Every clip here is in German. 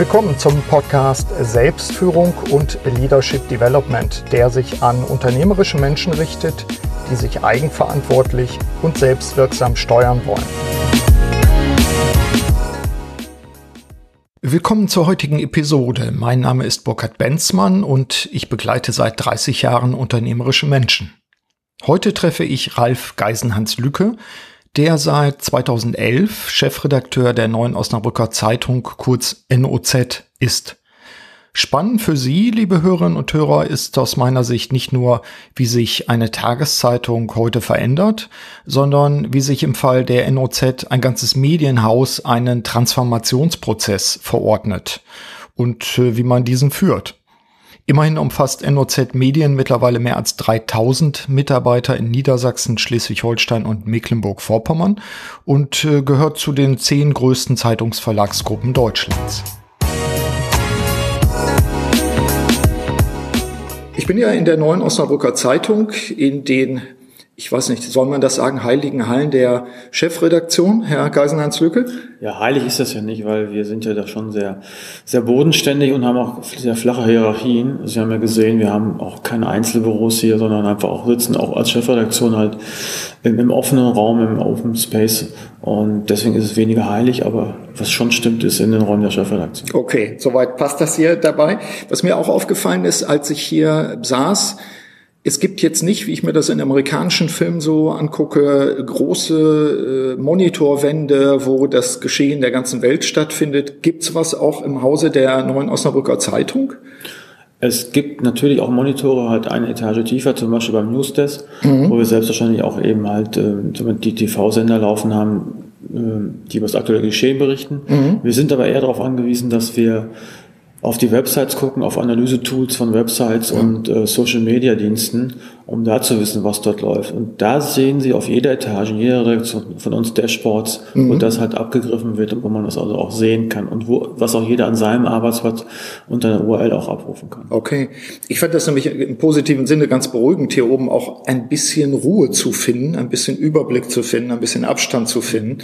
Willkommen zum Podcast Selbstführung und Leadership Development, der sich an unternehmerische Menschen richtet, die sich eigenverantwortlich und selbstwirksam steuern wollen. Willkommen zur heutigen Episode. Mein Name ist Burkhard Benzmann und ich begleite seit 30 Jahren unternehmerische Menschen. Heute treffe ich Ralf Geisenhans Lücke, der seit 2011 Chefredakteur der Neuen Osnabrücker Zeitung, kurz NOZ, ist. Spannend für Sie, liebe Hörerinnen und Hörer, ist aus meiner Sicht nicht nur, wie sich eine Tageszeitung heute verändert, sondern wie sich im Fall der NOZ ein ganzes Medienhaus einen Transformationsprozess verordnet und äh, wie man diesen führt. Immerhin umfasst NOZ Medien mittlerweile mehr als 3000 Mitarbeiter in Niedersachsen, Schleswig-Holstein und Mecklenburg-Vorpommern und äh, gehört zu den zehn größten Zeitungsverlagsgruppen Deutschlands. Ich bin ja in der neuen Osnabrücker Zeitung in den ich weiß nicht, soll man das sagen, heiligen Hallen der Chefredaktion, Herr Geisenhans Lücke? Ja, heilig ist das ja nicht, weil wir sind ja da schon sehr, sehr bodenständig und haben auch sehr flache Hierarchien. Sie haben ja gesehen, wir haben auch keine Einzelbüros hier, sondern einfach auch sitzen auch als Chefredaktion halt im, im offenen Raum, im Open Space. Und deswegen ist es weniger heilig, aber was schon stimmt, ist in den Räumen der Chefredaktion. Okay, soweit passt das hier dabei. Was mir auch aufgefallen ist, als ich hier saß, es gibt jetzt nicht, wie ich mir das in amerikanischen Filmen so angucke, große äh, Monitorwände, wo das Geschehen der ganzen Welt stattfindet. Gibt's was auch im Hause der Neuen Osnabrücker Zeitung? Es gibt natürlich auch Monitore halt eine Etage tiefer, zum Beispiel beim Newsdesk, mhm. wo wir selbstverständlich auch eben halt äh, die TV-Sender laufen haben, äh, die über das aktuelle Geschehen berichten. Mhm. Wir sind aber eher darauf angewiesen, dass wir auf die Websites gucken, auf Analyse-Tools von Websites ja. und äh, Social-Media-Diensten um da zu wissen, was dort läuft. Und da sehen Sie auf jeder Etage, in jeder Redaktion von uns Dashboards, mhm. wo das halt abgegriffen wird und wo man das also auch sehen kann und wo, was auch jeder an seinem Arbeitsplatz unter einer URL auch abrufen kann. Okay. Ich fand das nämlich im positiven Sinne ganz beruhigend, hier oben auch ein bisschen Ruhe zu finden, ein bisschen Überblick zu finden, ein bisschen Abstand zu finden.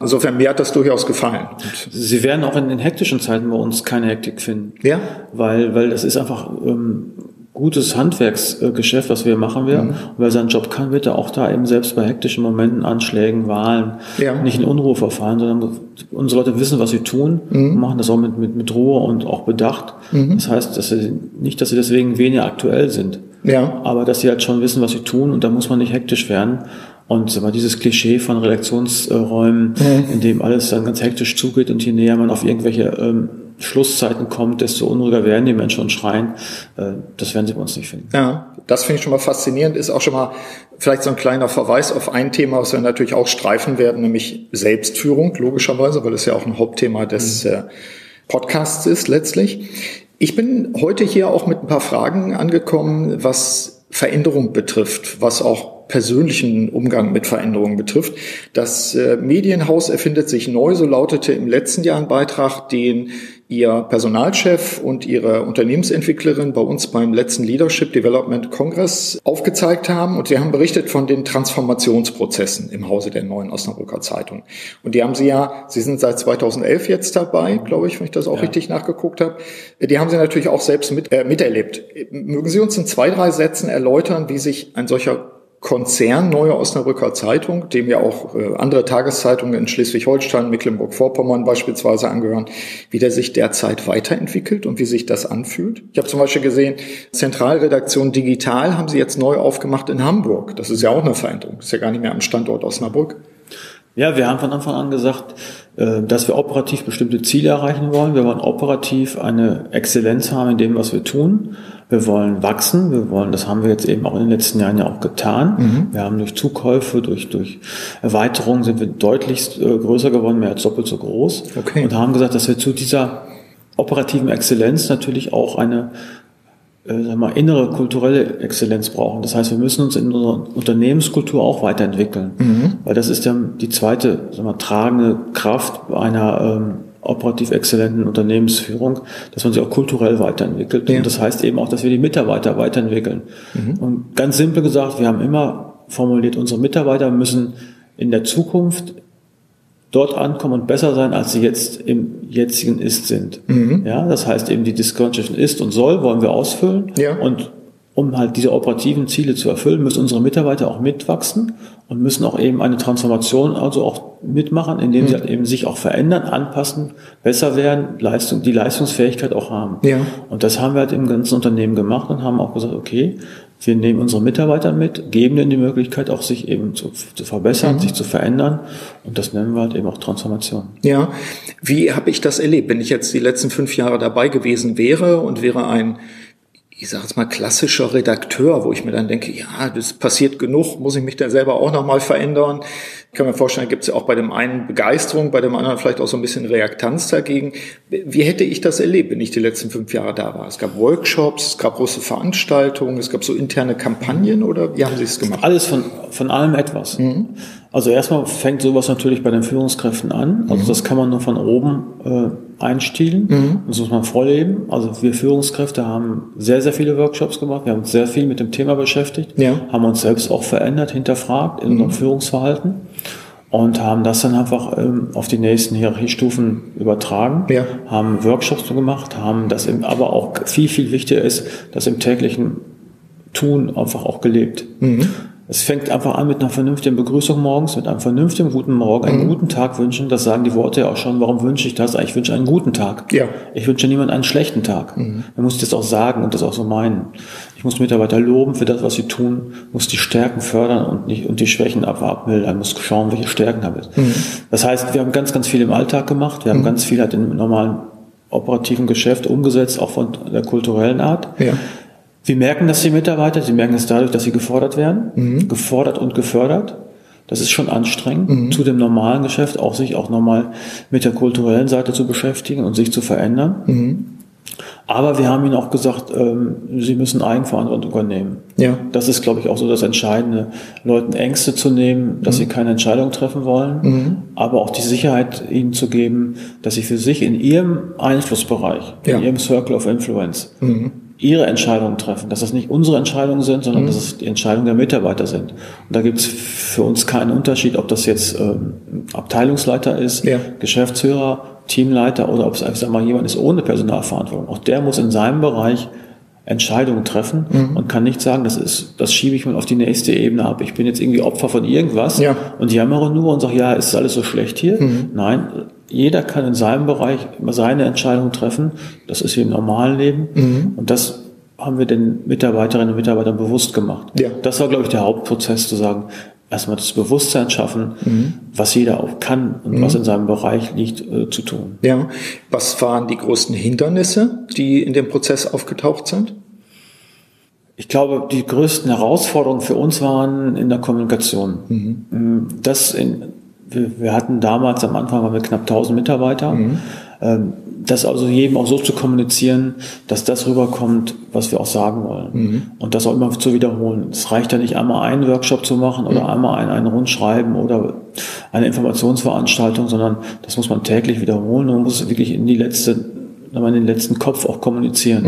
Insofern, mir hat das durchaus gefallen. Sie werden auch in den hektischen Zeiten bei uns keine Hektik finden. Ja. Weil, weil das ist einfach, ähm, gutes Handwerksgeschäft, was wir machen wir. Mhm. Und wer seinen Job kann, wird er auch da eben selbst bei hektischen Momenten, Anschlägen, Wahlen ja. nicht in Unruhe verfallen, sondern unsere Leute wissen, was sie tun mhm. und machen das auch mit, mit, mit Ruhe und auch Bedacht. Mhm. Das heißt, dass sie, nicht, dass sie deswegen weniger aktuell sind, ja. aber dass sie halt schon wissen, was sie tun und da muss man nicht hektisch werden. Und aber dieses Klischee von Redaktionsräumen, in dem alles dann ganz hektisch zugeht und je näher man auf irgendwelche ähm, Schlusszeiten kommt, desto unruhiger werden die Menschen und schreien. Äh, das werden sie bei uns nicht finden. Ja, das finde ich schon mal faszinierend. Ist auch schon mal vielleicht so ein kleiner Verweis auf ein Thema, was wir natürlich auch streifen werden, nämlich Selbstführung, logischerweise, weil es ja auch ein Hauptthema des mhm. Äh, Podcasts ist letztlich. Ich bin heute hier auch mit ein paar Fragen angekommen, was Veränderung betrifft, was auch persönlichen Umgang mit Veränderungen betrifft. Das äh, Medienhaus erfindet sich neu, so lautete im letzten Jahr ein Beitrag, den Ihr Personalchef und Ihre Unternehmensentwicklerin bei uns beim letzten Leadership Development Congress aufgezeigt haben. Und Sie haben berichtet von den Transformationsprozessen im Hause der neuen Osnabrücker Zeitung. Und die haben Sie ja, Sie sind seit 2011 jetzt dabei, glaube ich, wenn ich das auch ja. richtig nachgeguckt habe. Die haben Sie natürlich auch selbst mit, äh, miterlebt. Mögen Sie uns in zwei, drei Sätzen erläutern, wie sich ein solcher Konzern Neue Osnabrücker Zeitung, dem ja auch äh, andere Tageszeitungen in Schleswig-Holstein, Mecklenburg-Vorpommern beispielsweise angehören, wie der sich derzeit weiterentwickelt und wie sich das anfühlt. Ich habe zum Beispiel gesehen, Zentralredaktion Digital haben sie jetzt neu aufgemacht in Hamburg. Das ist ja auch eine Veränderung. Ist ja gar nicht mehr am Standort Osnabrück. Ja, wir haben von Anfang an gesagt, äh, dass wir operativ bestimmte Ziele erreichen wollen. Wir wollen operativ eine Exzellenz haben in dem, was wir tun. Wir wollen wachsen. Wir wollen, das haben wir jetzt eben auch in den letzten Jahren ja auch getan. Mhm. Wir haben durch Zukäufe, durch, durch Erweiterungen sind wir deutlich äh, größer geworden, mehr als doppelt so groß. Okay. Und haben gesagt, dass wir zu dieser operativen Exzellenz natürlich auch eine äh, sagen wir, innere kulturelle Exzellenz brauchen. Das heißt, wir müssen uns in unserer Unternehmenskultur auch weiterentwickeln, mhm. weil das ist dann die zweite sagen wir, tragende Kraft einer ähm, operativ exzellenten Unternehmensführung, dass man sich auch kulturell weiterentwickelt. Ja. Und das heißt eben auch, dass wir die Mitarbeiter weiterentwickeln. Mhm. Und ganz simpel gesagt, wir haben immer formuliert, unsere Mitarbeiter müssen in der Zukunft dort ankommen und besser sein, als sie jetzt im jetzigen Ist sind. Mhm. Ja, das heißt eben die Discount zwischen Ist und Soll wollen wir ausfüllen Ja. und um halt diese operativen Ziele zu erfüllen, müssen unsere Mitarbeiter auch mitwachsen und müssen auch eben eine Transformation also auch mitmachen, indem Mhm. sie halt eben sich auch verändern, anpassen, besser werden, Leistung, die Leistungsfähigkeit auch haben. Ja. Und das haben wir halt im ganzen Unternehmen gemacht und haben auch gesagt, okay, wir nehmen unsere Mitarbeiter mit, geben ihnen die Möglichkeit, auch sich eben zu, zu verbessern, Mhm. sich zu verändern. Und das nennen wir halt eben auch Transformation. Ja, wie habe ich das erlebt? Wenn ich jetzt die letzten fünf Jahre dabei gewesen wäre und wäre ein, ich sage jetzt mal, klassischer Redakteur, wo ich mir dann denke, ja, das passiert genug, muss ich mich da selber auch nochmal verändern. Ich kann mir vorstellen, gibt es ja auch bei dem einen Begeisterung, bei dem anderen vielleicht auch so ein bisschen Reaktanz dagegen. Wie hätte ich das erlebt, wenn ich die letzten fünf Jahre da war? Es gab Workshops, es gab große Veranstaltungen, es gab so interne Kampagnen oder wie haben Sie es gemacht? Alles von, von allem etwas. Also erstmal fängt sowas natürlich bei den Führungskräften an. Also das kann man nur von oben äh, einstielen. Das muss man vorleben. Also wir Führungskräfte haben sehr, sehr viele Workshops gemacht. Wir haben uns sehr viel mit dem Thema beschäftigt. Ja. Haben uns selbst auch verändert, hinterfragt in unserem Führungsverhalten. Und haben das dann einfach ähm, auf die nächsten Hierarchiestufen übertragen. Ja. Haben Workshops gemacht, haben das im, aber auch viel, viel wichtiger ist, das im täglichen Tun einfach auch gelebt. Es fängt einfach an mit einer vernünftigen Begrüßung morgens, mit einem vernünftigen guten Morgen, einen guten Tag wünschen. Das sagen die Worte ja auch schon. Warum wünsche ich das? Ich wünsche einen guten Tag. Ja. Ich wünsche niemand einen schlechten Tag. Man muss das auch sagen und das auch so meinen. Ich muss Mitarbeiter loben für das, was sie tun, muss die Stärken fördern und nicht, und die Schwächen ab- abmildern, muss schauen, welche Stärken habe ich. Das heißt, wir haben ganz, ganz viel im Alltag gemacht. Wir haben ganz viel halt im normalen operativen Geschäft umgesetzt, auch von der kulturellen Art. Ja. Wir merken das die Mitarbeiter, sie merken es dadurch, dass sie gefordert werden, gefordert und gefördert. Das ist schon anstrengend, zu dem normalen Geschäft auch sich auch nochmal mit der kulturellen Seite zu beschäftigen und sich zu verändern. Aber wir haben ihnen auch gesagt, ähm, sie müssen Eigenverantwortung übernehmen. Ja. Das ist, glaube ich, auch so das Entscheidende, Leuten Ängste zu nehmen, dass sie keine Entscheidung treffen wollen, aber auch die Sicherheit ihnen zu geben, dass sie für sich in ihrem Einflussbereich, Ja. in ihrem Circle of Influence, ihre Entscheidungen treffen, dass das nicht unsere Entscheidungen sind, sondern dass es die Entscheidungen der Mitarbeiter sind. Und da gibt es für uns keinen Unterschied, ob das jetzt ähm, Abteilungsleiter ist, Ja. Geschäftsführer, Teamleiter oder ob es einfach mal, jemand ist ohne Personalverantwortung. Auch der muss in seinem Bereich Entscheidungen treffen Mhm. und kann nicht sagen, das ist, das schiebe ich mal auf die nächste Ebene ab. Ich bin jetzt irgendwie Opfer von irgendwas Ja. und jammere nur und sage, ja, ist alles so schlecht hier? Mhm. Nein, jeder kann in seinem Bereich immer seine Entscheidung treffen. Das ist wie im normalen Leben. Mhm. Und das haben wir den Mitarbeiterinnen und Mitarbeitern bewusst gemacht. Ja. Das war, glaube ich, der Hauptprozess, zu sagen, erstmal das Bewusstsein schaffen, Mhm. was jeder auch kann und was in seinem Bereich liegt, äh, zu tun. Ja. Was waren die größten Hindernisse, die in dem Prozess aufgetaucht sind? Ich glaube, die größten Herausforderungen für uns waren in der Kommunikation. Mhm. Das in, wir, wir hatten damals am Anfang waren wir knapp 1000 Mitarbeiter. Ähm, Das also jedem auch so zu kommunizieren, dass das rüberkommt, was wir auch sagen wollen. Und das auch immer zu wiederholen. Es reicht ja nicht einmal einen Workshop zu machen oder einmal ein, ein Rundschreiben oder eine Informationsveranstaltung, sondern das muss man täglich wiederholen und man muss wirklich in die letzte, in den letzten Kopf auch kommunizieren.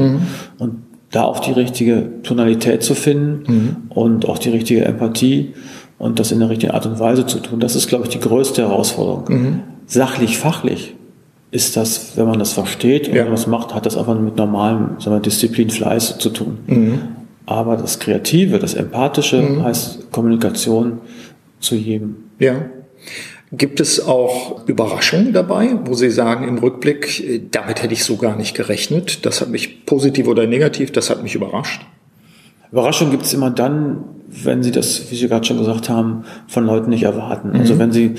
Und da auch die richtige Tonalität zu finden und auch die richtige Empathie und das in der richtigen Art und Weise zu tun. Das ist, glaube ich, die größte Herausforderung. Sachlich, fachlich ist das, wenn man das versteht und Ja. wenn man das macht, hat das einfach mit normalem sagen wir, Disziplin, Fleiß zu tun. Aber das Kreative, das Empathische heißt Kommunikation zu jedem. Ja. Gibt es auch Überraschungen dabei, wo Sie sagen im Rückblick, äh, damit hätte ich so gar nicht gerechnet, das hat mich positiv oder negativ, das hat mich überrascht? Überraschung gibt es immer dann, wenn Sie das, wie Sie gerade schon gesagt haben, von Leuten nicht erwarten. Also wenn Sie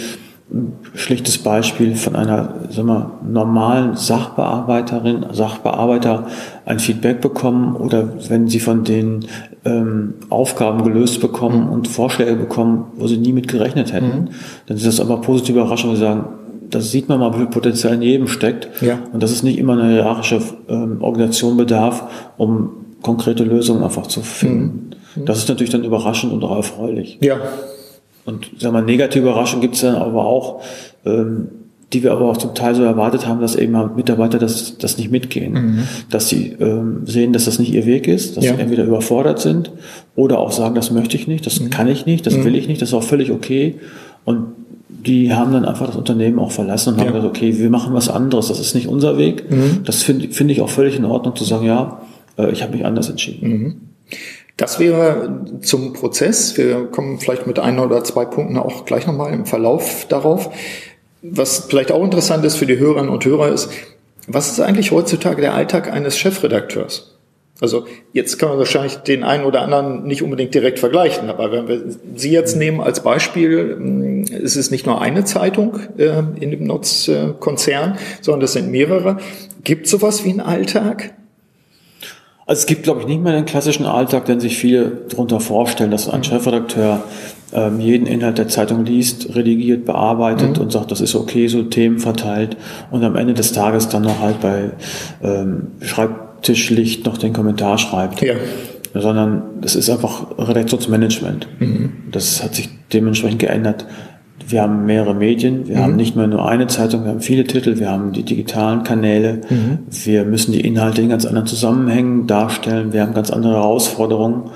ein schlichtes Beispiel von einer sagen wir, normalen Sachbearbeiterin, Sachbearbeiter ein Feedback bekommen oder wenn Sie von denen ähm, Aufgaben gelöst bekommen und Vorschläge bekommen, wo Sie nie mit gerechnet hätten, dann sind das aber positive Überraschungen, Sie sagen, das sieht man mal, wie viel Potenzial in jedem steckt. Ja. Und dass es nicht immer eine hierarchische ähm, Organisation bedarf, um konkrete Lösungen einfach zu finden. Das ist natürlich dann überraschend und auch erfreulich. Ja. Und sagen wir, mal, negative Überraschungen gibt es dann aber auch, ähm, die wir aber auch zum Teil so erwartet haben, dass eben Mitarbeiter das, das nicht mitgehen. Dass sie ähm, sehen, dass das nicht ihr Weg ist, dass Ja. sie entweder überfordert sind oder auch sagen, das möchte ich nicht, das kann ich nicht, das will ich nicht, das ist auch völlig okay. Und die haben dann einfach das Unternehmen auch verlassen und haben gesagt, okay, wir machen was anderes, das ist nicht unser Weg. Mhm. Das finde find ich auch völlig in Ordnung zu sagen, ja, äh, ich habe mich anders entschieden. Das wäre zum Prozess. Wir kommen vielleicht mit ein oder zwei Punkten auch gleich nochmal im Verlauf darauf. Was vielleicht auch interessant ist für die Hörerinnen und Hörer ist, was ist eigentlich heutzutage der Alltag eines Chefredakteurs? Also jetzt kann man wahrscheinlich den einen oder anderen nicht unbedingt direkt vergleichen, aber wenn wir Sie jetzt nehmen als Beispiel, ist es nicht nur eine Zeitung äh, in dem Nutzkonzern, sondern das sind mehrere. Gibt es sowas wie einen Alltag? Also es gibt, glaube ich, nicht mehr den klassischen Alltag, den sich viele darunter vorstellen, dass ein Chefredakteur ähm, jeden Inhalt der Zeitung liest, redigiert, bearbeitet mhm. und sagt, das ist okay, so Themen verteilt und am Ende des Tages dann noch halt bei ähm, Schreibtischlicht noch den Kommentar schreibt. Ja. Sondern das ist einfach Redaktionsmanagement. Mhm. Das hat sich dementsprechend geändert. Wir haben mehrere Medien, wir mhm. haben nicht mehr nur eine Zeitung, wir haben viele Titel, wir haben die digitalen Kanäle, mhm. wir müssen die Inhalte in ganz anderen Zusammenhängen darstellen, wir haben ganz andere Herausforderungen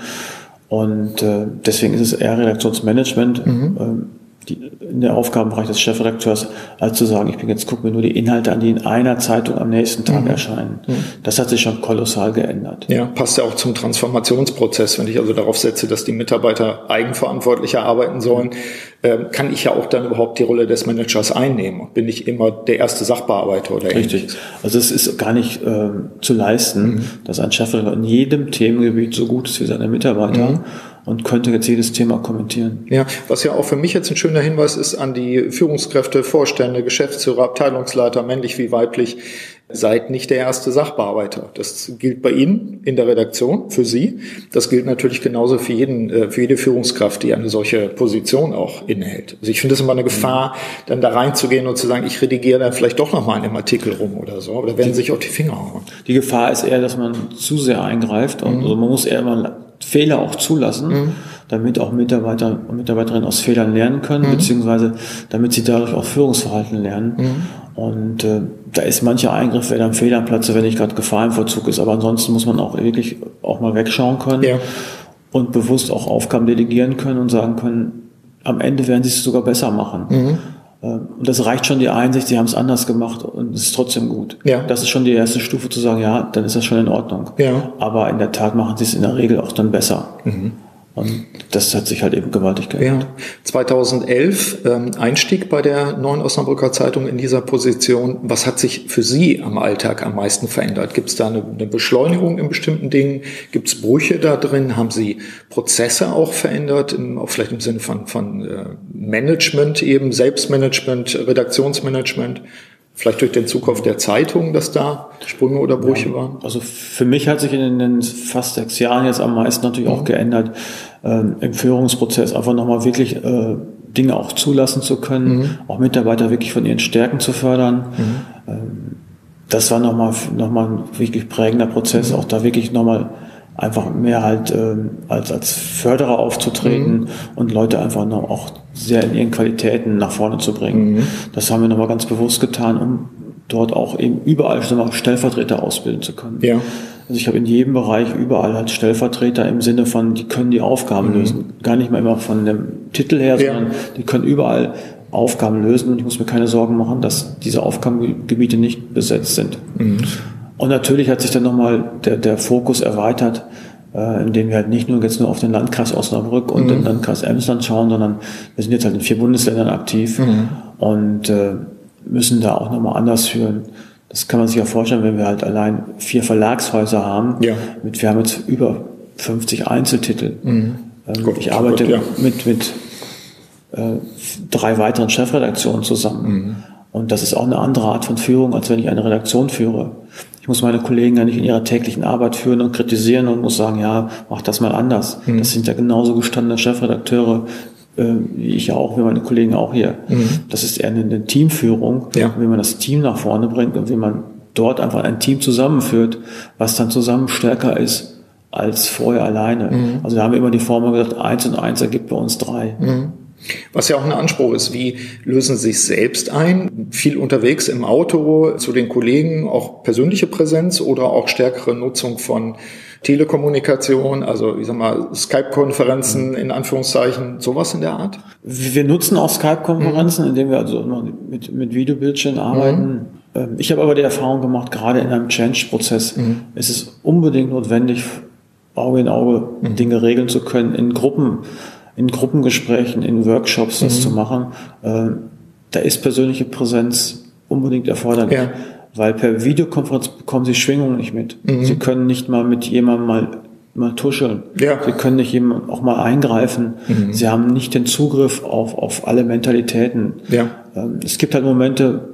und äh, deswegen ist es eher Redaktionsmanagement. Mhm. Ähm, die, in der Aufgabenbereich des Chefredakteurs, als zu sagen, ich bin jetzt gucke mir nur die Inhalte an, die in einer Zeitung am nächsten Tag mhm. erscheinen. Mhm. Das hat sich schon kolossal geändert. Ja, passt ja auch zum Transformationsprozess. Wenn ich also darauf setze, dass die Mitarbeiter eigenverantwortlicher arbeiten sollen, äh, kann ich ja auch dann überhaupt die Rolle des Managers einnehmen. Bin ich immer der erste Sachbearbeiter oder Richtig. Ähnliches. Also es ist gar nicht äh, zu leisten, mhm. dass ein Chefredakteur in jedem Themengebiet so gut ist wie seine Mitarbeiter. Und könnte jetzt jedes Thema kommentieren. Ja, was ja auch für mich jetzt ein schöner Hinweis ist an die Führungskräfte, Vorstände, Geschäftsführer, Abteilungsleiter, männlich wie weiblich, seid nicht der erste Sachbearbeiter. Das gilt bei Ihnen in der Redaktion, für Sie. Das gilt natürlich genauso für jeden, äh, für jede Führungskraft, die eine solche Position auch innehält. Also ich finde es immer eine Gefahr, dann da reinzugehen und zu sagen, ich redigiere dann vielleicht doch nochmal in einem Artikel rum oder so. Da werden sich auf die Finger hauen. Die Gefahr ist eher, dass man zu sehr eingreift. Und mhm. also man muss eher mal Fehler auch zulassen, mhm. damit auch Mitarbeiter und Mitarbeiterinnen aus Fehlern lernen können, mhm. beziehungsweise damit sie dadurch auch Führungsverhalten lernen. Mhm. Und äh, da ist mancher Eingriff wäre dann Fehl am Platze, wenn nicht gerade Gefahr im Vollzug ist. Aber ansonsten muss man auch wirklich auch mal wegschauen können ja. und bewusst auch Aufgaben delegieren können und sagen können, am Ende werden sie es sogar besser machen. Ähm, und das reicht schon die Einsicht, sie haben es anders gemacht und es ist trotzdem gut. Ja. Das ist schon die erste Stufe zu sagen, ja, dann ist das schon in Ordnung. Ja. Aber in der Tat machen sie es in der Regel auch dann besser. Mhm. Und das hat sich halt eben gewaltig geändert. Ja. 2011 ähm, Einstieg bei der Neuen Osnabrücker Zeitung in dieser Position. Was hat sich für Sie am Alltag am meisten verändert? Gibt es da eine, eine, Beschleunigung in bestimmten Dingen? Gibt es Brüche da drin? Haben Sie Prozesse auch verändert, im, auch vielleicht im Sinne von, von äh, Management eben, Selbstmanagement, Redaktionsmanagement? Vielleicht durch den Zukauf der Zeitung, dass da Sprünge oder Brüche ja, waren? Also für mich hat sich in den fast sechs Jahren jetzt am meisten natürlich mhm. auch geändert, im Führungsprozess einfach nochmal wirklich äh, Dinge auch zulassen zu können, mhm. auch Mitarbeiter wirklich von ihren Stärken zu fördern. Mhm. Ähm, das war nochmal noch mal ein wirklich prägender Prozess, mhm. auch da wirklich nochmal einfach mehr halt ähm, als, als Förderer aufzutreten mhm. und Leute einfach noch auch sehr in ihren Qualitäten nach vorne zu bringen. Mhm. Das haben wir nochmal ganz bewusst getan, um dort auch eben überall mal Stellvertreter ausbilden zu können. Ja. Also ich habe in jedem Bereich überall halt Stellvertreter im Sinne von, die können die Aufgaben mhm. lösen. Gar nicht mal immer von dem Titel her, ja. sondern die können überall Aufgaben lösen und ich muss mir keine Sorgen machen, dass diese Aufgabengebiete nicht besetzt sind. Mhm. Und natürlich hat sich dann nochmal der, der Fokus erweitert, äh, indem wir halt nicht nur jetzt nur auf den Landkreis Osnabrück und mhm. den Landkreis Emsland schauen, sondern wir sind jetzt halt in vier Bundesländern aktiv mhm. und äh, müssen da auch nochmal anders führen. Das kann man sich ja vorstellen, wenn wir halt allein vier Verlagshäuser haben. Ja. Mit, wir haben jetzt über 50 Einzeltitel. Mhm. Ähm, Gott, ich arbeite Gott, ja. mit, mit äh, drei weiteren Chefredaktionen zusammen. Mhm. Und das ist auch eine andere Art von Führung, als wenn ich eine Redaktion führe. Ich muss meine Kollegen ja nicht in ihrer täglichen Arbeit führen und kritisieren und muss sagen, ja, mach das mal anders. Mhm. Das sind ja genauso gestandene Chefredakteure, ich ja auch, wie meine Kollegen auch hier. Mhm. Das ist eher eine, eine Teamführung, ja. wie man das Team nach vorne bringt und wie man dort einfach ein Team zusammenführt, was dann zusammen stärker ist als vorher alleine. Mhm. Also da haben wir immer die Formel gesagt, eins und eins ergibt bei uns drei. Mhm. Was ja auch ein Anspruch ist, wie lösen Sie sich selbst ein? Viel unterwegs im Auto zu den Kollegen, auch persönliche Präsenz oder auch stärkere Nutzung von Telekommunikation, also ich sag mal Skype-Konferenzen in Anführungszeichen, sowas in der Art? Wir nutzen auch Skype-Konferenzen, mhm. indem wir also mit, mit Videobildschirmen arbeiten. Mhm. Ich habe aber die Erfahrung gemacht, gerade in einem Change-Prozess mhm. ist es unbedingt notwendig, Auge in Auge mhm. Dinge regeln zu können, in Gruppen, in Gruppengesprächen, in Workshops das mhm. zu machen. Ähm, da ist persönliche Präsenz unbedingt erforderlich. Ja. Weil per Videokonferenz bekommen Sie Schwingungen nicht mit. Mhm. Sie können nicht mal mit jemandem mal, mal tuscheln. Ja. Sie können nicht jemand auch mal eingreifen. Mhm. Sie haben nicht den Zugriff auf, auf alle Mentalitäten. Ja. Ähm, es gibt halt Momente,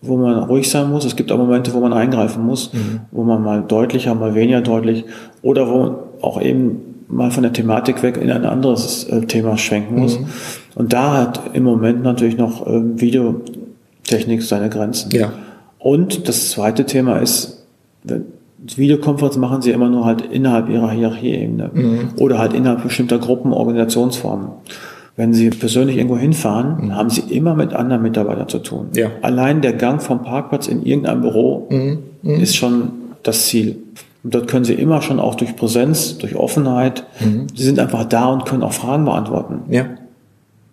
wo man ruhig sein muss. Es gibt auch Momente, wo man eingreifen muss, mhm. wo man mal deutlicher, mal weniger deutlich oder wo auch eben mal von der Thematik weg in ein anderes äh, Thema schwenken muss. Mhm. Und da hat im Moment natürlich noch äh, Videotechnik seine Grenzen. Ja. Und das zweite Thema ist, Videokonferenz machen sie immer nur halt innerhalb ihrer Hierarchieebene mhm. oder halt innerhalb bestimmter Gruppen, Organisationsformen. Wenn Sie persönlich irgendwo hinfahren, mhm. haben Sie immer mit anderen Mitarbeitern zu tun. Ja. Allein der Gang vom Parkplatz in irgendein Büro mhm. mhm. ist schon das Ziel. Und dort können Sie immer schon auch durch Präsenz, durch Offenheit, mhm. Sie sind einfach da und können auch Fragen beantworten. Ja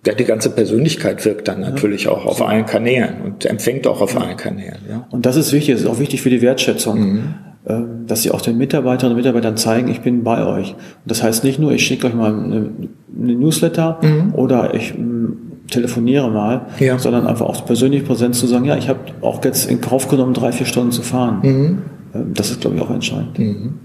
ja, die ganze Persönlichkeit wirkt dann natürlich ja. auch auf allen Kanälen und empfängt auch auf ja. allen Kanälen. Ja. Und das ist wichtig, das ist auch wichtig für die Wertschätzung, mhm. Ähm, dass sie auch den Mitarbeiterinnen und Mitarbeitern zeigen, ich bin bei euch. Und das heißt nicht nur, ich schicke euch mal eine, eine Newsletter mhm. oder ich m, telefoniere mal, ja. sondern einfach auch persönlich Präsenz zu sagen, ja, ich habe auch jetzt in Kauf genommen, drei, vier Stunden zu fahren. Mhm. Das ist, glaube ich, auch entscheidend. Mhm.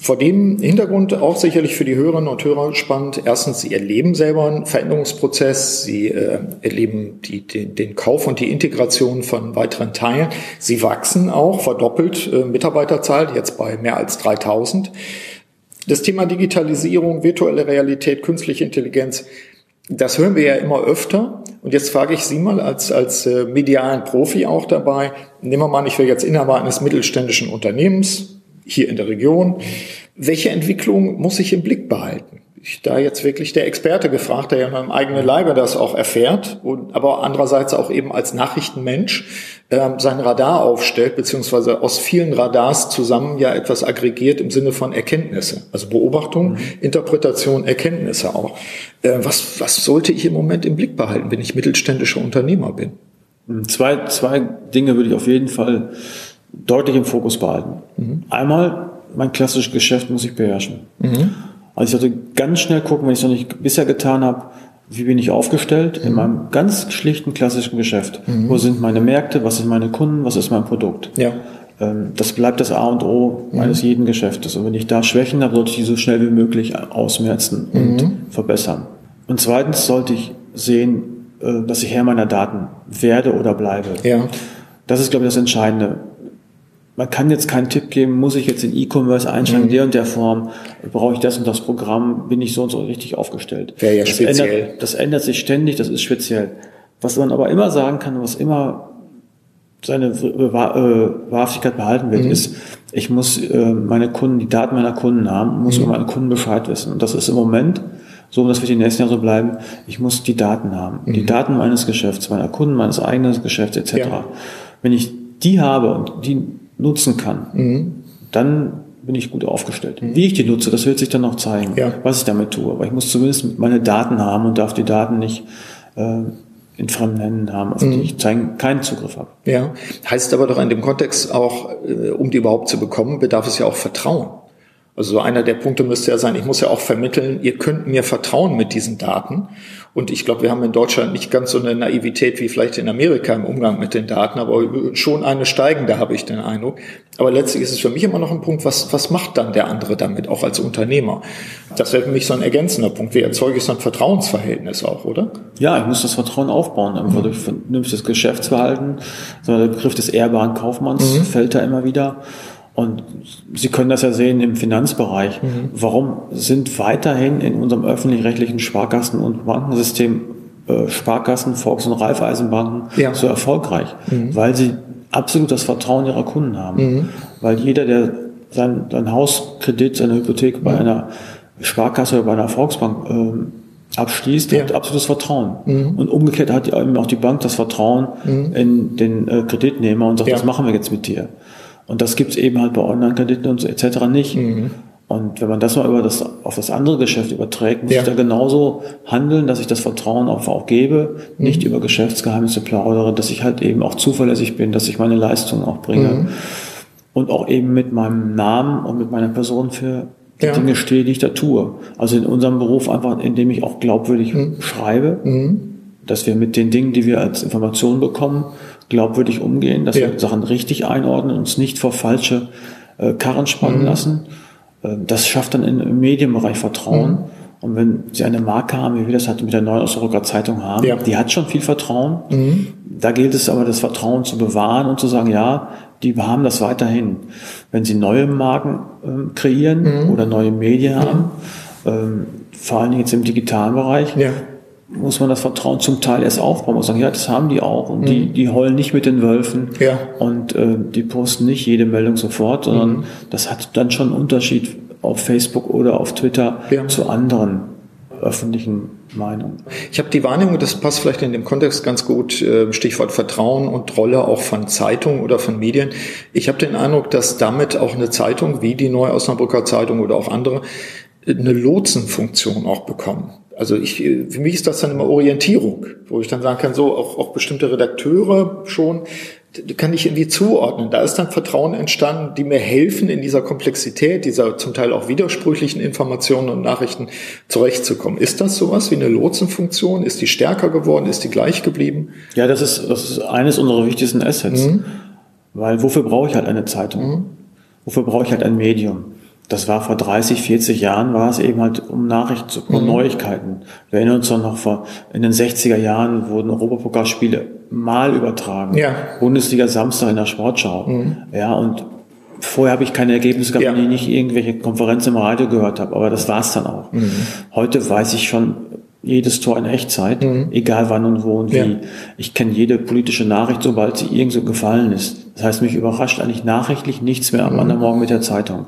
Vor dem Hintergrund auch sicherlich für die Hörerinnen und Hörer spannend. Erstens, sie erleben selber einen Veränderungsprozess. Sie äh, erleben die, den, den, Kauf und die Integration von weiteren Teilen. Sie wachsen auch, verdoppelt äh, Mitarbeiterzahl, jetzt bei mehr als 3000. Das Thema Digitalisierung, virtuelle Realität, künstliche Intelligenz, das hören wir ja immer öfter. Und jetzt frage ich Sie mal als, als äh, medialen Profi auch dabei. Nehmen wir mal, ich will jetzt Inhaber eines mittelständischen Unternehmens, hier in der Region. Welche Entwicklung muss ich im Blick behalten? Ich da jetzt wirklich der Experte gefragt, der ja in meinem eigenen Leibe das auch erfährt, und, aber andererseits auch eben als Nachrichtenmensch äh, sein Radar aufstellt, beziehungsweise aus vielen Radars zusammen ja etwas aggregiert im Sinne von Erkenntnisse. Also Beobachtung, mhm. Interpretation, Erkenntnisse auch. Äh, was, was sollte ich im Moment im Blick behalten, wenn ich mittelständischer Unternehmer bin? Zwei, zwei Dinge würde ich auf jeden Fall deutlich im Fokus behalten. Mhm. Einmal, mein klassisches Geschäft muss ich beherrschen. Mhm. Also ich sollte ganz schnell gucken, wenn ich es noch nicht bisher getan habe, wie bin ich aufgestellt mhm. in meinem ganz schlichten klassischen Geschäft. Mhm. Wo sind meine Märkte, was sind meine Kunden, was ist mein Produkt. Ja. Ähm, das bleibt das A und O mhm. eines jeden Geschäftes. Und wenn ich da Schwächen habe, sollte ich die so schnell wie möglich ausmerzen und mhm. verbessern. Und zweitens sollte ich sehen, äh, dass ich Herr meiner Daten werde oder bleibe. Ja. Das ist, glaube ich, das Entscheidende man kann jetzt keinen Tipp geben, muss ich jetzt in E-Commerce einsteigen, mhm. der und der Form, brauche ich das und das Programm, bin ich so und so richtig aufgehrlich. Wäre ja das speziell. Ändert, das ändert sich ständig, das ist speziell. Was man aber immer sagen kann, was immer seine Wahrhaftigkeit behalten wird, mhm. ist, ich muss äh, meine Kunden, die Daten meiner Kunden haben, muss mhm. über meine Kunden Bescheid wissen. Und das ist im Moment so, und das wird die nächsten Jahre so bleiben, ich muss die Daten haben. Mhm. Die Daten meines Geschäfts, meiner Kunden, meines eigenen Geschäfts etc. Ja. Wenn ich die habe und die nutzen kann, mhm. dann bin ich gut aufgestellt. Mhm. Wie ich die nutze, das wird sich dann noch zeigen, ja. was ich damit tue. Aber ich muss zumindest meine Daten haben und darf die Daten nicht äh, in fremden Händen haben, auf mhm. die ich keinen Zugriff habe. Ja, heißt aber doch in dem Kontext auch, äh, um die überhaupt zu bekommen, bedarf es ja auch Vertrauen. Also so einer der Punkte müsste ja sein, ich muss ja auch vermitteln, ihr könnt mir vertrauen mit diesen Daten. Und ich glaube, wir haben in Deutschland nicht ganz so eine Naivität wie vielleicht in Amerika im Umgang mit den Daten, aber schon eine steigende, habe ich den Eindruck. Aber letztlich ist es für mich immer noch ein Punkt, was, was macht dann der andere damit, auch als Unternehmer? Das wäre für mich so ein ergänzender Punkt. Wie erzeuge ich so ein Vertrauensverhältnis auch, oder? Ja, ich muss das Vertrauen aufbauen, einfach mhm. durch vernünftiges Geschäftsverhalten. der Begriff des ehrbaren Kaufmanns mhm. fällt da immer wieder. Und Sie können das ja sehen im Finanzbereich. Mhm. Warum sind weiterhin in unserem öffentlich-rechtlichen Sparkassen- und Bankensystem äh, Sparkassen, Volks- und Raiffeisenbanken ja. so erfolgreich? Mhm. Weil sie absolut das Vertrauen ihrer Kunden haben. Mhm. Weil jeder, der sein, sein Hauskredit, seine Hypothek bei mhm. einer Sparkasse oder bei einer Volksbank äh, abschließt, ja. hat absolutes Vertrauen. Mhm. Und umgekehrt hat eben auch die Bank das Vertrauen mhm. in den äh, Kreditnehmer und sagt, ja. was machen wir jetzt mit dir? Und das gibt's eben halt bei Online-Krediten und so etc. nicht. Mhm. Und wenn man das mal über das, auf das andere Geschäft überträgt, muss ja. ich da genauso handeln, dass ich das Vertrauen auch, auch gebe, mhm. nicht über Geschäftsgeheimnisse plaudere, dass ich halt eben auch zuverlässig bin, dass ich meine Leistung auch bringe. Mhm. Und auch eben mit meinem Namen und mit meiner Person für die ja. Dinge stehe, die ich da tue. Also in unserem Beruf einfach, indem ich auch glaubwürdig mhm. schreibe, mhm. dass wir mit den Dingen, die wir als Information bekommen, glaubwürdig umgehen, dass ja. wir Sachen richtig einordnen, uns nicht vor falsche äh, Karren spannen mhm. lassen. Äh, das schafft dann im Medienbereich Vertrauen. Mhm. Und wenn Sie eine Marke haben, wie wir das halt mit der Neuen Osnabrücker Zeitung haben, ja. die hat schon viel Vertrauen. Mhm. Da gilt es aber, das Vertrauen zu bewahren und zu sagen, ja, die haben das weiterhin. Wenn sie neue Marken ähm, kreieren mhm. oder neue Medien haben, ähm, vor allen Dingen jetzt im digitalen Bereich, ja. Muss man das Vertrauen zum Teil erst aufbauen. Man muss sagen, ja, das haben die auch. Und mhm. die, die heulen nicht mit den Wölfen ja. und äh, die posten nicht jede Meldung sofort, sondern mhm. das hat dann schon einen Unterschied auf Facebook oder auf Twitter ja. zu anderen öffentlichen Meinung. Ich habe die Wahrnehmung, das passt vielleicht in dem Kontext ganz gut, äh, Stichwort Vertrauen und Rolle auch von Zeitungen oder von Medien. Ich habe den Eindruck, dass damit auch eine Zeitung wie die Neue Osnabrücker Zeitung oder auch andere eine Lotsenfunktion auch bekommen. Also ich, für mich ist das dann immer Orientierung, wo ich dann sagen kann, so auch, auch bestimmte Redakteure schon kann ich irgendwie zuordnen. Da ist dann Vertrauen entstanden, die mir helfen, in dieser Komplexität, dieser zum Teil auch widersprüchlichen Informationen und Nachrichten zurechtzukommen. Ist das sowas wie eine Lotsenfunktion? Ist die stärker geworden? Ist die gleich geblieben? Ja, das ist, das ist eines unserer wichtigsten Assets. Mhm. Weil wofür brauche ich halt eine Zeitung? Mhm. Wofür brauche ich halt ein Medium? Das war vor 30, 40 Jahren, war es eben halt um Nachrichten, um mhm. Neuigkeiten. Wir erinnern uns noch vor, in den 60er Jahren wurden Europapokalspiele mal übertragen. Ja. Bundesliga Samstag in der Sportschau. Mhm. Ja, und vorher habe ich keine Ergebnisse gehabt, ja. wenn ich nicht irgendwelche Konferenzen im Radio gehört habe, aber das war's dann auch. Mhm. Heute weiß ich schon jedes Tor in Echtzeit, mhm. egal wann und wo und wie. Ja. Ich kenne jede politische Nachricht, sobald sie irgendwo gefallen ist. Das heißt, mich überrascht eigentlich nachrichtlich nichts mehr am mhm. anderen Morgen mit der Zeitung.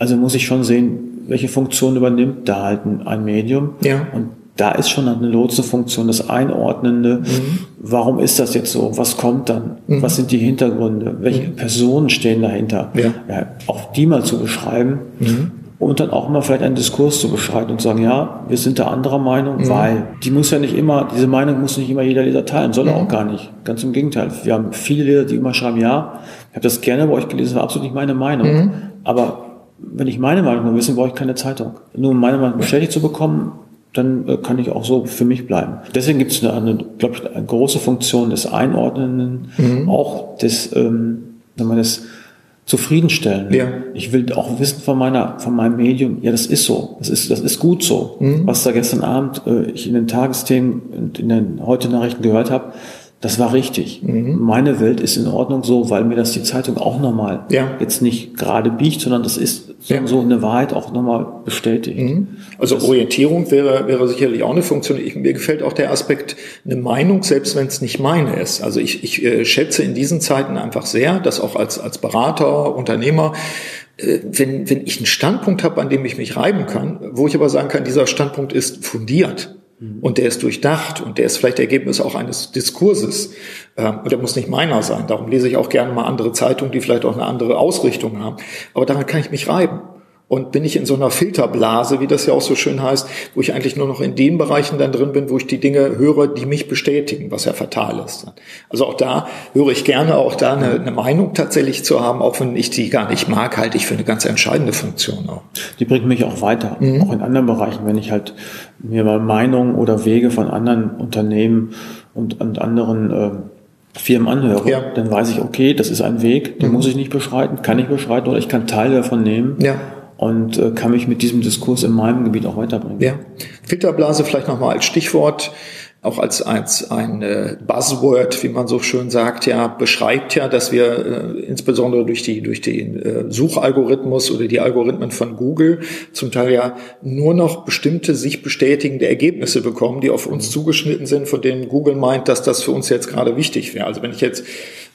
Also muss ich schon sehen, welche Funktion übernimmt da halt ein Medium. Ja. Und da ist schon eine Lotsenfunktion, das Einordnende. Mhm. Warum ist das jetzt so? Was kommt dann? Mhm. Was sind die Hintergründe? Welche mhm. Personen stehen dahinter? Ja. ja. auch die mal zu beschreiben mhm. und dann auch mal vielleicht einen Diskurs zu beschreiben und sagen, ja, wir sind da anderer Meinung, mhm. weil die muss ja nicht immer, diese Meinung muss nicht immer jeder Leser teilen, soll er mhm. auch gar nicht. Ganz im Gegenteil. Wir haben viele Leser, die immer schreiben, ja, ich habe das gerne bei euch gelesen, war absolut nicht meine Meinung. Aber wenn ich meine Meinung wissen, brauche ich keine Zeitung. Nur um meine Meinung bestätigt zu bekommen, dann äh, kann ich auch so für mich bleiben. Deswegen gibt es eine, eine glaube ich, eine große Funktion des Einordnenden, mhm. auch des, ähm, wenn man das zufriedenstellen. Ja. Ich will auch wissen von meiner, von meinem Medium, ja, das ist so, das ist, das ist gut so. Mhm. Was da gestern Abend äh, ich in den Tagesthemen und in den heute Nachrichten gehört habe, das war richtig. Mhm. Meine Welt ist in Ordnung so, weil mir das die Zeitung auch nochmal ja. jetzt nicht gerade biegt, sondern das ist so, ja. so eine Wahrheit auch nochmal bestätigt. Mhm. Also das Orientierung wäre, wäre sicherlich auch eine Funktion. Ich, mir gefällt auch der Aspekt, eine Meinung, selbst wenn es nicht meine ist. Also ich, ich äh, schätze in diesen Zeiten einfach sehr, dass auch als, als Berater, Unternehmer, äh, wenn, wenn ich einen Standpunkt habe, an dem ich mich reiben kann, wo ich aber sagen kann, dieser Standpunkt ist fundiert. Und der ist durchdacht und der ist vielleicht Ergebnis auch eines Diskurses. Ähm, und der muss nicht meiner sein. Darum lese ich auch gerne mal andere Zeitungen, die vielleicht auch eine andere Ausrichtung haben. Aber daran kann ich mich reiben und bin ich in so einer Filterblase, wie das ja auch so schön heißt, wo ich eigentlich nur noch in den Bereichen dann drin bin, wo ich die Dinge höre, die mich bestätigen, was ja fatal ist. Also auch da höre ich gerne, auch da eine, eine Meinung tatsächlich zu haben, auch wenn ich die gar nicht mag, halte ich für eine ganz entscheidende Funktion auch. Die bringt mich auch weiter, mhm. auch in anderen Bereichen, wenn ich halt mir mal Meinungen oder Wege von anderen Unternehmen und, und anderen äh, Firmen anhöre, ja. dann weiß ich, okay, das ist ein Weg, den mhm. muss ich nicht beschreiten, kann ich beschreiten oder ich kann Teile davon nehmen. Ja und äh, kann mich mit diesem Diskurs in meinem Gebiet auch weiterbringen. Ja. Filterblase vielleicht nochmal als Stichwort auch als, als ein äh, Buzzword, wie man so schön sagt, ja, beschreibt ja, dass wir äh, insbesondere durch die, durch den äh, Suchalgorithmus oder die Algorithmen von Google zum Teil ja nur noch bestimmte sich bestätigende Ergebnisse bekommen, die auf uns zugeschnitten sind, von denen Google meint, dass das für uns jetzt gerade wichtig wäre. Also wenn ich jetzt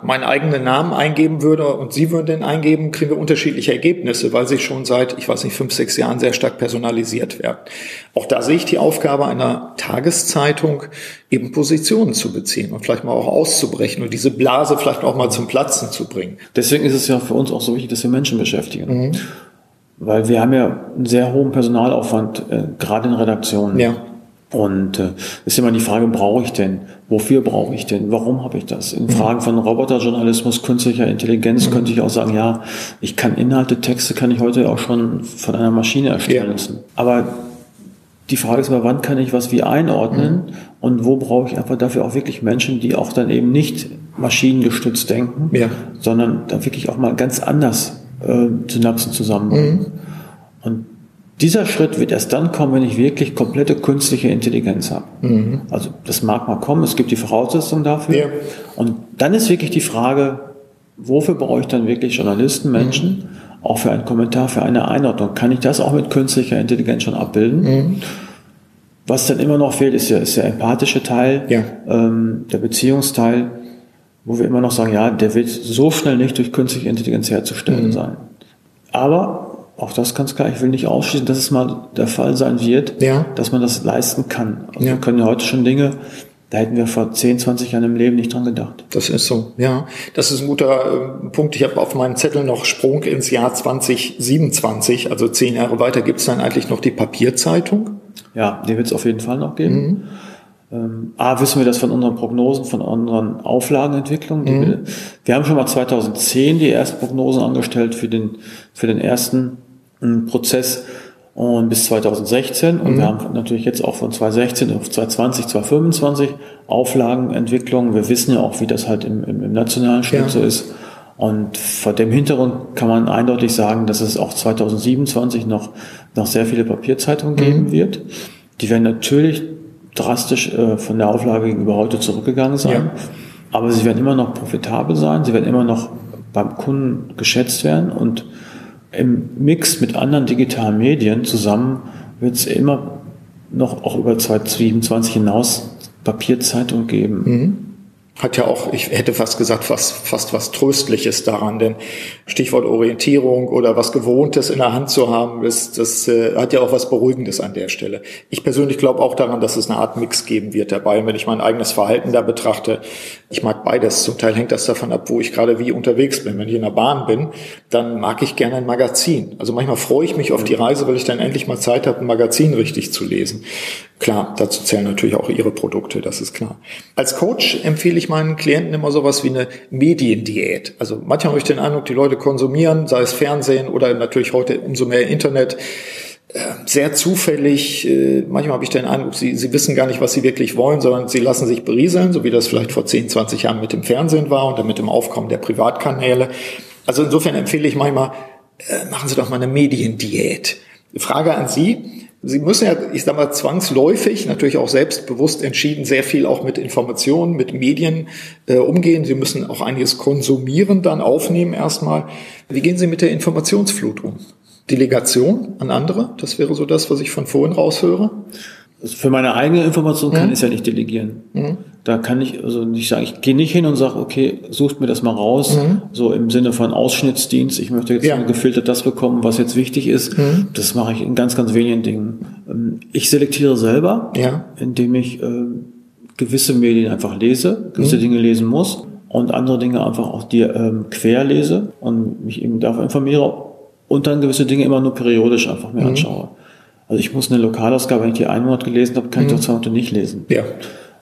meinen eigenen Namen eingeben würde und Sie würden den eingeben, kriegen wir unterschiedliche Ergebnisse, weil sie schon seit, ich weiß nicht, fünf, sechs Jahren sehr stark personalisiert werden. Auch da sehe ich die Aufgabe einer Tageszeitung, eben Positionen zu beziehen und vielleicht mal auch auszubrechen und diese Blase vielleicht auch mal zum Platzen zu bringen. Deswegen ist es ja für uns auch so wichtig, dass wir Menschen beschäftigen. Mhm. Weil wir haben ja einen sehr hohen Personalaufwand, äh, gerade in Redaktionen. Ja. Und äh, ist immer die Frage, brauche ich denn? Wofür brauche ich denn? Warum habe ich das? In mhm. Fragen von Roboterjournalismus, künstlicher Intelligenz mhm. könnte ich auch sagen, ja, ich kann Inhalte, Texte kann ich heute auch schon von einer Maschine erstellen lassen. Aber die Frage ist immer, wann kann ich was wie einordnen mhm. und wo brauche ich einfach dafür auch wirklich Menschen, die auch dann eben nicht maschinengestützt denken, ja. sondern da wirklich auch mal ganz anders äh, Synapsen zusammenbringen. Mhm. Und dieser Schritt wird erst dann kommen, wenn ich wirklich komplette künstliche Intelligenz habe. Mhm. Also das mag mal kommen, es gibt die Voraussetzungen dafür. Ja. Und dann ist wirklich die Frage, wofür brauche ich dann wirklich Journalisten, Menschen, mhm. Auch für einen Kommentar, für eine Einordnung? Kann ich das auch mit künstlicher Intelligenz schon abbilden? Mhm. Was dann immer noch fehlt, ist ja, ist der empathische Teil, ja. ähm, der Beziehungsteil, wo wir immer noch sagen, ja, der wird so schnell nicht durch künstliche Intelligenz herzustellen mhm. sein. Aber auch das ganz klar, ich will nicht ausschließen, dass es mal der Fall sein wird, ja. dass man das leisten kann. Also ja. Wir können ja heute schon Dinge, da hätten wir vor 10, 20 Jahren im Leben nicht dran gedacht. Das ist so, ja. Das ist ein guter äh, Punkt. Ich habe auf meinem Zettel noch Sprung ins Jahr 2027, also zehn Jahre weiter. Gibt es dann eigentlich noch die Papierzeitung? Ja, die wird es auf jeden Fall noch geben. Mhm. Ähm, A, wissen wir das von unseren Prognosen, von unseren Auflagenentwicklungen. Mhm. Wir, wir, haben schon mal 2010 die ersten Prognosen angestellt für den, für den ersten Prozess und bis 2016 und mhm. wir haben natürlich jetzt auch von 2016 auf 2020, 2025 Auflagenentwicklung. Wir wissen ja auch, wie das halt im, im, im nationalen Schnitt ja. so ist. Und vor dem Hintergrund kann man eindeutig sagen, dass es auch 2027 noch, noch sehr viele Papierzeitungen geben mhm. wird. Die werden natürlich drastisch äh, von der Auflage gegenüber heute zurückgegangen sein. Ja. Aber sie werden immer noch profitabel sein, sie werden immer noch beim Kunden geschätzt werden und im Mix mit anderen digitalen Medien zusammen wird es immer noch auch über 2027 hinaus Papierzeitung geben. Mhm hat ja auch, ich hätte fast gesagt, fast, fast was Tröstliches daran, denn Stichwort Orientierung oder was Gewohntes in der Hand zu haben, das, das äh, hat ja auch was Beruhigendes an der Stelle. Ich persönlich glaube auch daran, dass es eine Art Mix geben wird dabei. Und wenn ich mein eigenes Verhalten da betrachte, ich mag beides. Zum Teil hängt das davon ab, wo ich gerade wie unterwegs bin. Wenn ich in der Bahn bin, dann mag ich gerne ein Magazin. Also manchmal freue ich mich auf die Reise, weil ich dann endlich mal Zeit habe, ein Magazin richtig zu lesen. Klar, dazu zählen natürlich auch ihre Produkte, das ist klar. Als Coach empfehle ich meinen Klienten immer sowas wie eine Mediendiät. Also manchmal habe ich den Eindruck, die Leute konsumieren, sei es Fernsehen oder natürlich heute umso mehr Internet, äh, sehr zufällig. Äh, manchmal habe ich den Eindruck, sie, sie wissen gar nicht, was sie wirklich wollen, sondern sie lassen sich berieseln, so wie das vielleicht vor 10, 20 Jahren mit dem Fernsehen war und dann mit dem Aufkommen der Privatkanäle. Also insofern empfehle ich manchmal, äh, machen Sie doch mal eine Mediendiät. Frage an Sie. Sie müssen ja, ich sage mal, zwangsläufig, natürlich auch selbstbewusst entschieden, sehr viel auch mit Informationen, mit Medien äh, umgehen. Sie müssen auch einiges konsumieren, dann aufnehmen erstmal. Wie gehen Sie mit der Informationsflut um? Delegation an andere, das wäre so das, was ich von vorhin raushöre. Also für meine eigene Information kann mhm. ich es ja nicht delegieren. Mhm. Da kann ich also nicht sagen, ich gehe nicht hin und sage, okay, sucht mir das mal raus, mhm. so im Sinne von Ausschnittsdienst. Ich möchte jetzt ja. gefiltert das bekommen, was jetzt wichtig ist. Mhm. Das mache ich in ganz, ganz wenigen Dingen. Ähm, ich selektiere selber, ja. indem ich äh, gewisse Medien einfach lese, gewisse mhm. Dinge lesen muss und andere Dinge einfach auch dir ähm, quer lese und mich eben dafür informiere und dann gewisse Dinge immer nur periodisch einfach mir mhm. anschaue. Also ich muss eine Lokalausgabe, wenn ich die einen Monat gelesen habe, kann mhm. ich doch zwei Monate nicht lesen. Ja.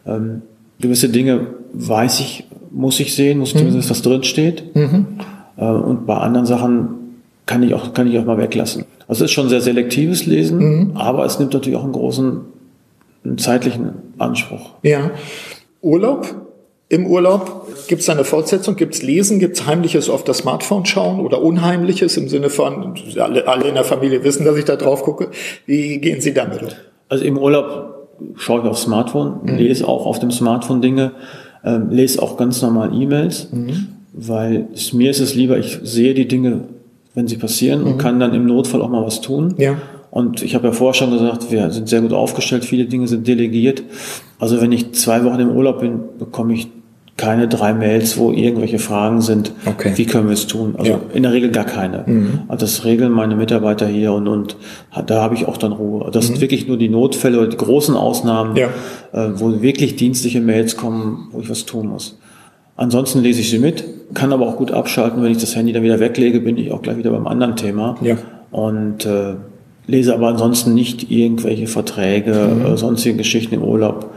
Ähm, gewisse Dinge weiß ich, muss ich sehen, muss ich mhm. zumindest was drin steht. Mhm. Äh, und bei anderen Sachen kann ich auch, kann ich auch mal weglassen. Also es ist schon sehr selektives Lesen, mhm. aber es nimmt natürlich auch einen großen einen zeitlichen Anspruch. Ja. Urlaub im Urlaub? Gibt es eine Fortsetzung? Gibt es Lesen? Gibt es Heimliches auf das Smartphone schauen oder Unheimliches im Sinne von, alle, alle in der Familie wissen, dass ich da drauf gucke. Wie gehen Sie damit um? Also im Urlaub schaue ich aufs Smartphone, mhm. lese auch auf dem Smartphone Dinge, ähm, lese auch ganz normal E-Mails, mhm. weil es, mir ist es lieber, ich sehe die Dinge, wenn sie passieren mhm. und kann dann im Notfall auch mal was tun. Ja. Und ich habe ja vorher schon gesagt, wir sind sehr gut aufgestellt, viele Dinge sind delegiert. Also wenn ich zwei Wochen im Urlaub bin, bekomme ich keine drei Mails, wo irgendwelche Fragen sind, Okay. wie können wir es tun. Also Ja. in der Regel gar keine. Also das regeln meine Mitarbeiter hier und, und da habe ich auch dann Ruhe. Das sind wirklich nur die Notfälle oder die großen Ausnahmen, Ja. äh, wo wirklich dienstliche Mails kommen, wo ich was tun muss. Ansonsten lese ich sie mit, kann aber auch gut abschalten. Wenn ich das Handy dann wieder weglege, bin ich auch gleich wieder beim anderen Thema. Ja. Und äh, lese aber ansonsten nicht irgendwelche Verträge, äh, sonstige Geschichten im Urlaub.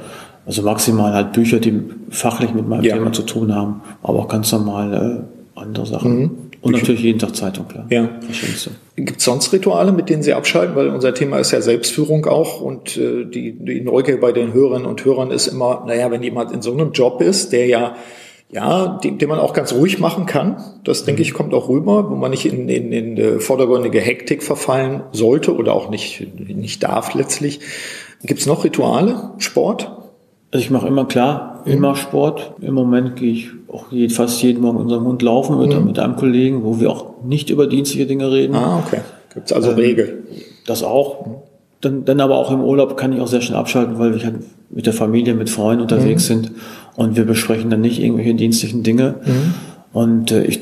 Also maximal halt Bücher, die fachlich mit meinem Ja. Thema zu tun haben, aber auch ganz normal äh, andere Sachen. Und natürlich jeden Tag Zeitung, klar. Ja. Gibt es sonst Rituale, mit denen Sie abschalten? Weil unser Thema ist ja Selbstführung auch und äh, die, die Neugier bei den Hörerinnen und Hörern ist immer, naja, wenn jemand in so einem Job ist, der ja, ja, den, den man auch ganz ruhig machen kann, das denke ich kommt auch rüber, wo man nicht in, in, in äh, vordergründige Hektik verfallen sollte oder auch nicht, nicht darf letztlich. Gibt es noch Rituale? Sport? Also ich mache immer klar, immer Sport. Im Moment gehe ich auch je- fast jeden Morgen unseren Hund laufen mit, mit einem Kollegen, wo wir auch nicht über dienstliche Dinge reden. Ah, okay. Gibt es also Regel? Das auch. Dann, dann aber auch im Urlaub kann ich auch sehr schnell abschalten, weil wir halt mit der Familie, mit Freunden unterwegs sind und wir besprechen dann nicht irgendwelche dienstlichen Dinge. Und äh, ich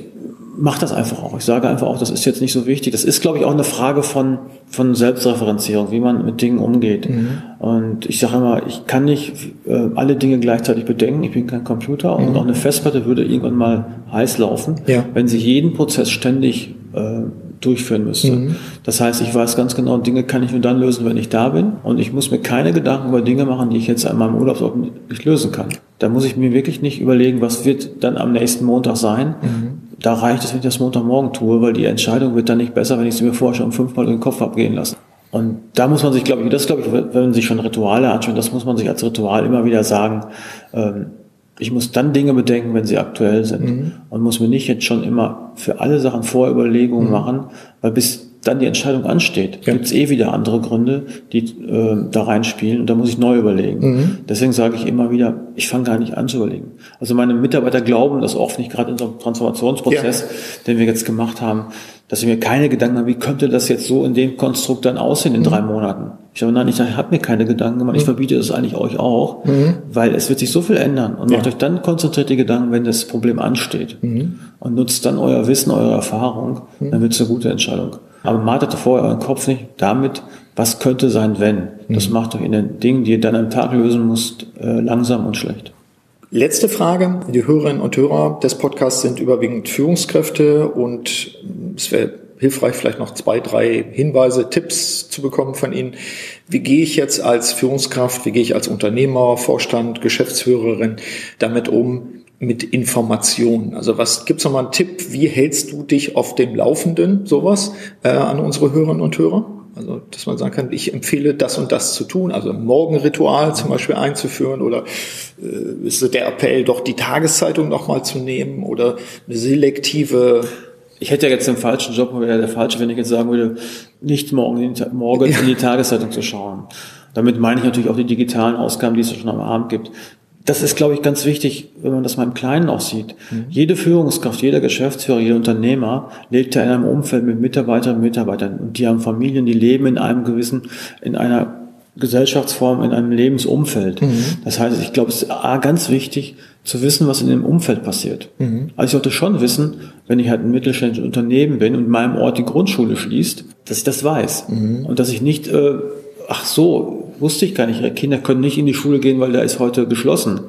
mache das einfach auch. Ich sage einfach auch, das ist jetzt nicht so wichtig. Das ist, glaube ich, auch eine Frage von, von Selbstreferenzierung, wie man mit Dingen umgeht. Und ich sage immer, ich kann nicht äh, alle Dinge gleichzeitig bedenken. Ich bin kein Computer und auch eine Festplatte würde irgendwann mal heiß laufen, Ja. wenn sie jeden Prozess ständig äh, durchführen müsste. Das heißt, ich weiß ganz genau, Dinge kann ich nur dann lösen, wenn ich da bin. Und ich muss mir keine Gedanken über Dinge machen, die ich jetzt an meinem Urlaubsort nicht lösen kann. Da muss ich mir wirklich nicht überlegen, was wird dann am nächsten Montag sein. Da reicht es, wenn ich das Montagmorgen tue, weil die Entscheidung wird dann nicht besser, wenn ich sie mir vorher schon fünfmal durch den Kopf abgehen lasse. Und da muss man sich, glaube ich, das glaube ich, wenn man sich schon Rituale anschaut, das muss man sich als Ritual immer wieder sagen, ähm, ich muss dann Dinge bedenken, wenn sie aktuell sind. Und muss mir nicht jetzt schon immer für alle Sachen Vorüberlegungen machen, weil bis dann die Entscheidung ansteht, Ja. gibt es eh wieder andere Gründe, die äh, da reinspielen und da muss ich neu überlegen. Deswegen sage ich immer wieder, ich fange gar nicht an zu überlegen. Also meine Mitarbeiter glauben das oft nicht, gerade in so einem Transformationsprozess, den wir jetzt gemacht haben, dass ich mir keine Gedanken habe, wie könnte das jetzt so in dem Konstrukt dann aussehen in drei Monaten. Ich sage, nein, ich habe mir keine Gedanken gemacht, ich verbiete das eigentlich euch auch, weil es wird sich so viel ändern und macht euch dann konzentriert die Gedanken, wenn das Problem ansteht und nutzt dann euer Wissen, eure Erfahrung, dann wird es eine gute Entscheidung. Aber martet vorher euren Kopf nicht damit, was könnte sein, wenn. Das macht euch in den Dingen, die ihr dann am Tag lösen müsst, äh, langsam und schlecht. Letzte Frage. Die Hörerinnen und Hörer des Podcasts sind überwiegend Führungskräfte und es wäre hilfreich, vielleicht noch zwei, drei Hinweise, Tipps zu bekommen von Ihnen. Wie gehe ich jetzt als Führungskraft, wie gehe ich als Unternehmer, Vorstand, Geschäftsführerin damit um mit Informationen? Also was gibt's noch mal einen Tipp? Wie hältst du dich auf dem Laufenden, sowas, äh, an unsere Hörerinnen und Hörer? Also, dass man sagen kann, ich empfehle das und das zu tun, also Morgenritual zum Beispiel einzuführen oder äh, ist so der Appell, doch die Tageszeitung nochmal zu nehmen oder eine selektive, Ich hätte ja jetzt den falschen Job, wäre der falsche, wenn ich jetzt sagen würde, nicht morgen in die, morgen in die Tageszeitung zu schauen. Damit meine ich natürlich auch die digitalen Ausgaben, die es ja schon am Abend gibt. Das ist, glaube ich, ganz wichtig, wenn man das mal im Kleinen auch sieht. Jede Führungskraft, jeder Geschäftsführer, jeder Unternehmer lebt ja in einem Umfeld mit Mitarbeiterinnen und Mitarbeitern. Und die haben Familien, die leben in einem gewissen, in einer Gesellschaftsform, in einem Lebensumfeld. Das heißt, ich glaube, es ist A, ganz wichtig zu wissen, was in dem Umfeld passiert. Also ich sollte schon wissen, wenn ich halt ein mittelständisches Unternehmen bin und in meinem Ort die Grundschule schließt, dass ich das weiß. Und dass ich nicht, äh, ach so, wusste ich gar nicht, ihre Kinder können nicht in die Schule gehen, weil da ist heute geschlossen.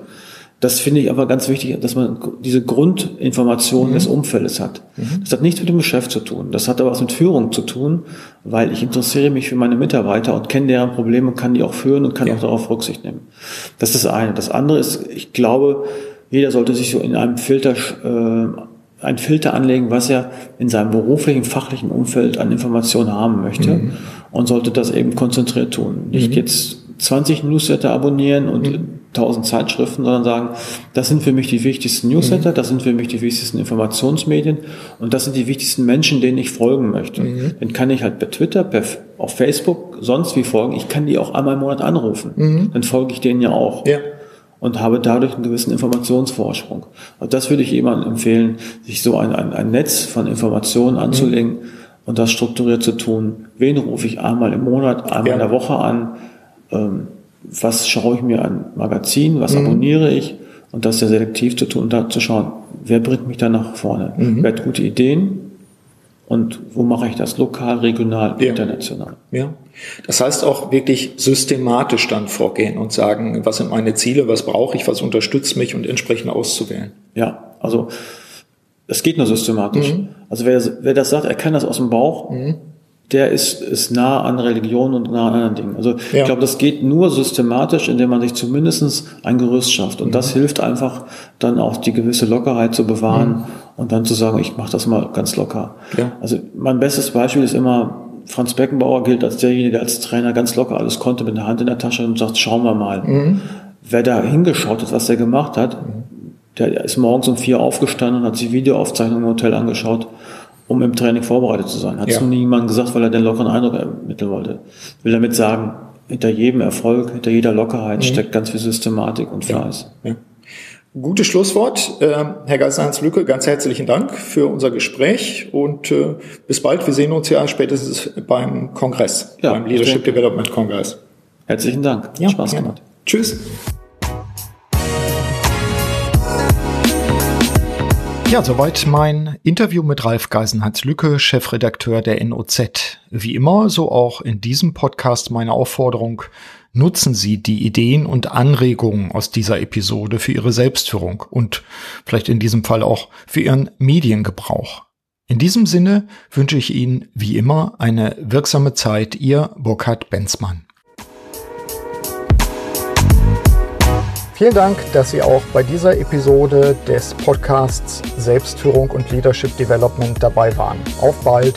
Das finde ich aber ganz wichtig, dass man diese Grundinformation des Umfeldes hat. Das hat nichts mit dem Geschäft zu tun. Das hat aber was mit Führung zu tun, weil ich interessiere mich für meine Mitarbeiter und kenne deren Probleme und kann die auch führen und kann auch darauf Rücksicht nehmen. Das ist das eine. Das andere ist, ich glaube, jeder sollte sich so in einem Filter, äh, einen Filter anlegen, was er in seinem beruflichen, fachlichen Umfeld an Informationen haben möchte und sollte das eben konzentriert tun. Nicht jetzt 20 Newsletter abonnieren und 1000 Zeitschriften, sondern sagen, das sind für mich die wichtigsten Newsletter, das sind für mich die wichtigsten Informationsmedien und das sind die wichtigsten Menschen, denen ich folgen möchte. Dann kann ich halt per Twitter, per, auf Facebook, sonst wie folgen. Ich kann die auch einmal im Monat anrufen. Dann folge ich denen ja auch ja, und habe dadurch einen gewissen Informationsvorsprung. Und das würde ich jemandem empfehlen, sich so ein, ein, ein Netz von Informationen anzulegen und das strukturiert zu tun. Wen rufe ich einmal im Monat, einmal Ja. in der Woche an? Ähm, was schaue ich mir an Magazin? Was abonniere ich? und das sehr selektiv zu tun und da zu schauen, wer bringt mich da nach vorne? Mhm. Wer hat gute Ideen? Und wo mache ich das? Lokal, regional, ja. international. Ja. Das heißt auch wirklich systematisch dann vorgehen und sagen, was sind meine Ziele, was brauche ich, was unterstützt mich und entsprechend auszuwählen. Ja, also es geht nur systematisch. Mhm. Also wer, wer das sagt, er kann das aus dem Bauch, mhm. der ist, ist nah an Religion und nah an anderen Dingen. Also ja. ich glaube, das geht nur systematisch, indem man sich zumindest ein Gerüst schafft. Und mhm. das hilft einfach dann auch die gewisse Lockerheit zu bewahren mhm. und dann zu sagen, ich mache das mal ganz locker. Ja. Also mein bestes Beispiel ist immer, Franz Beckenbauer gilt als derjenige, der als Trainer ganz locker alles konnte mit der Hand in der Tasche und sagt, schauen wir mal. Mhm. Wer da hingeschaut hat, was der gemacht hat. Der ist morgens um vier aufgestanden und hat sich Videoaufzeichnungen im Hotel angeschaut, um im Training vorbereitet zu sein. Hat es ja. niemand gesagt, weil er den lockeren Eindruck ermitteln wollte. Will damit sagen, hinter jedem Erfolg, hinter jeder Lockerheit mhm. steckt ganz viel Systematik und Fleiß. Ja. Ja. Gutes Schlusswort. Äh, Herr Geisler-Heinz Lücke, ganz herzlichen Dank für unser Gespräch und äh, bis bald. Wir sehen uns ja spätestens beim Kongress, ja, beim Leadership Development Kongress. Herzlichen Dank. Ja, Spaß gemacht. Tschüss. Ja, soweit mein Interview mit Ralf Geisenhans-Lücke, Chefredakteur der NOZ. Wie immer, so auch in diesem Podcast meine Aufforderung, nutzen Sie die Ideen und Anregungen aus dieser Episode für Ihre Selbstführung und vielleicht in diesem Fall auch für Ihren Mediengebrauch. In diesem Sinne wünsche ich Ihnen wie immer eine wirksame Zeit, Ihr Burkhard Benzmann. Vielen Dank, dass Sie auch bei dieser Episode des Podcasts Selbstführung und Leadership Development dabei waren. Auf bald!